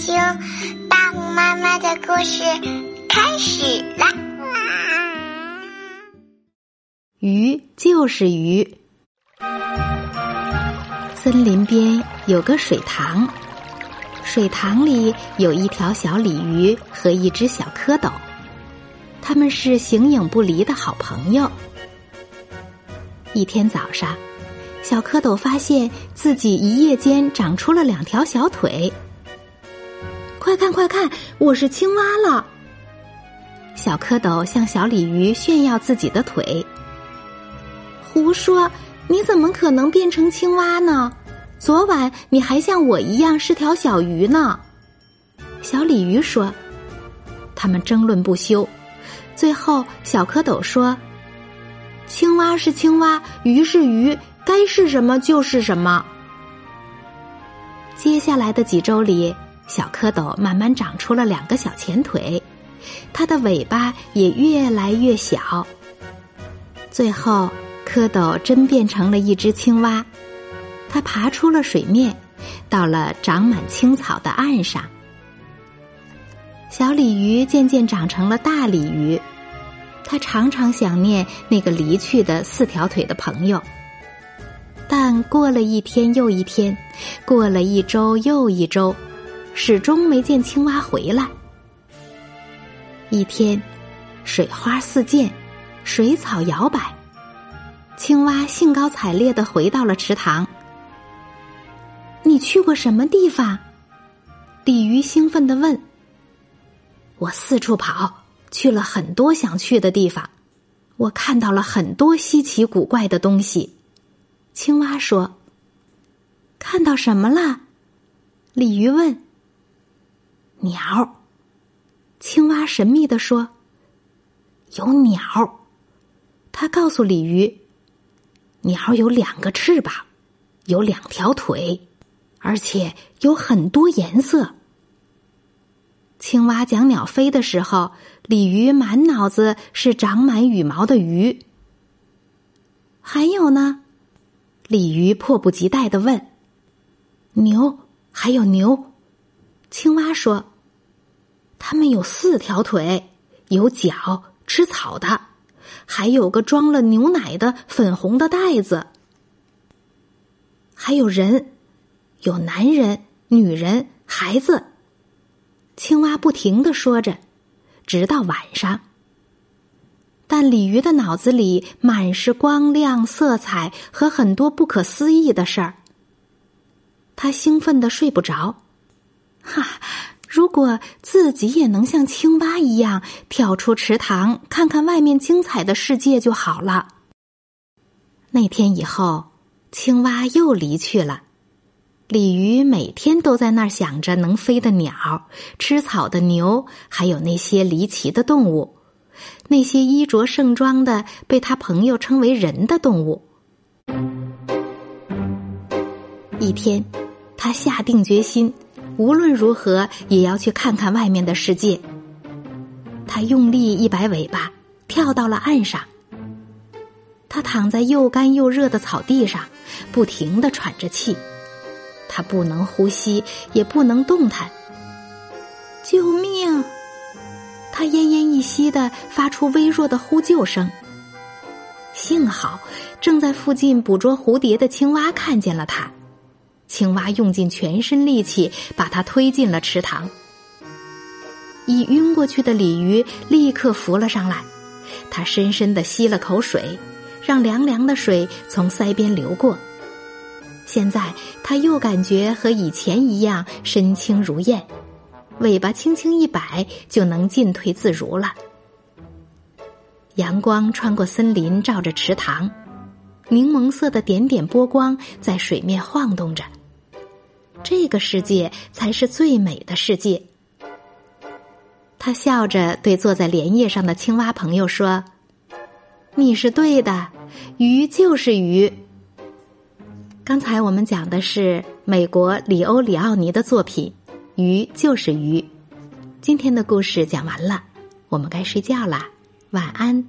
听大红妈妈的故事开始啦！鱼就是鱼。森林边有个水塘，水塘里有一条小鲤鱼和一只小蝌蚪，他们是形影不离的好朋友。一天早上。小蝌蚪发现自己一夜间长出了两条小腿。看快看，我是青蛙了！小蝌蚪向小鲤鱼炫耀自己的腿。胡说！你怎么可能变成青蛙呢？昨晚你还像我一样是条小鱼呢。小鲤鱼说。他们争论不休，最后小蝌蚪说：“青蛙是青蛙，鱼是鱼。”该是什么就是什么。接下来的几周里，小蝌蚪慢慢长出了两个小前腿，它的尾巴也越来越小。最后，蝌蚪真变成了一只青蛙，它爬出了水面，到了长满青草的岸上。小鲤鱼渐渐长成了大鲤鱼，它常常想念那个离去的四条腿的朋友。但过了一天又一天，过了一周又一周，始终没见青蛙回来。一天，水花四溅，水草摇摆，青蛙兴高采烈的回到了池塘。你去过什么地方？鲤鱼兴奋的问。我四处跑，去了很多想去的地方，我看到了很多稀奇古怪的东西。青蛙说：“看到什么了？”鲤鱼问。“鸟。”青蛙神秘的说：“有鸟。”他告诉鲤鱼：“鸟有两个翅膀，有两条腿，而且有很多颜色。”青蛙讲鸟飞的时候，鲤鱼满脑子是长满羽毛的鱼。还有呢？鲤鱼迫不及待的问：“牛还有牛？”青蛙说：“它们有四条腿，有脚，吃草的，还有个装了牛奶的粉红的袋子。还有人，有男人、女人、孩子。”青蛙不停的说着，直到晚上。但鲤鱼的脑子里满是光亮、色彩和很多不可思议的事儿。他兴奋的睡不着。哈，如果自己也能像青蛙一样跳出池塘，看看外面精彩的世界就好了。那天以后，青蛙又离去了。鲤鱼每天都在那儿想着能飞的鸟、吃草的牛，还有那些离奇的动物。那些衣着盛装的被他朋友称为“人”的动物。一天，他下定决心，无论如何也要去看看外面的世界。他用力一摆尾巴，跳到了岸上。他躺在又干又热的草地上，不停的喘着气。他不能呼吸，也不能动弹。救命！他奄奄一息的发出微弱的呼救声。幸好，正在附近捕捉蝴蝶的青蛙看见了他。青蛙用尽全身力气把它推进了池塘。已晕过去的鲤鱼立刻浮了上来，它深深的吸了口水，让凉凉的水从腮边流过。现在它又感觉和以前一样身轻如燕。尾巴轻轻一摆，就能进退自如了。阳光穿过森林，照着池塘，柠檬色的点点波光在水面晃动着。这个世界才是最美的世界。他笑着对坐在莲叶上的青蛙朋友说：“你是对的，鱼就是鱼。”刚才我们讲的是美国里欧里奥尼的作品。鱼就是鱼。今天的故事讲完了，我们该睡觉啦，晚安。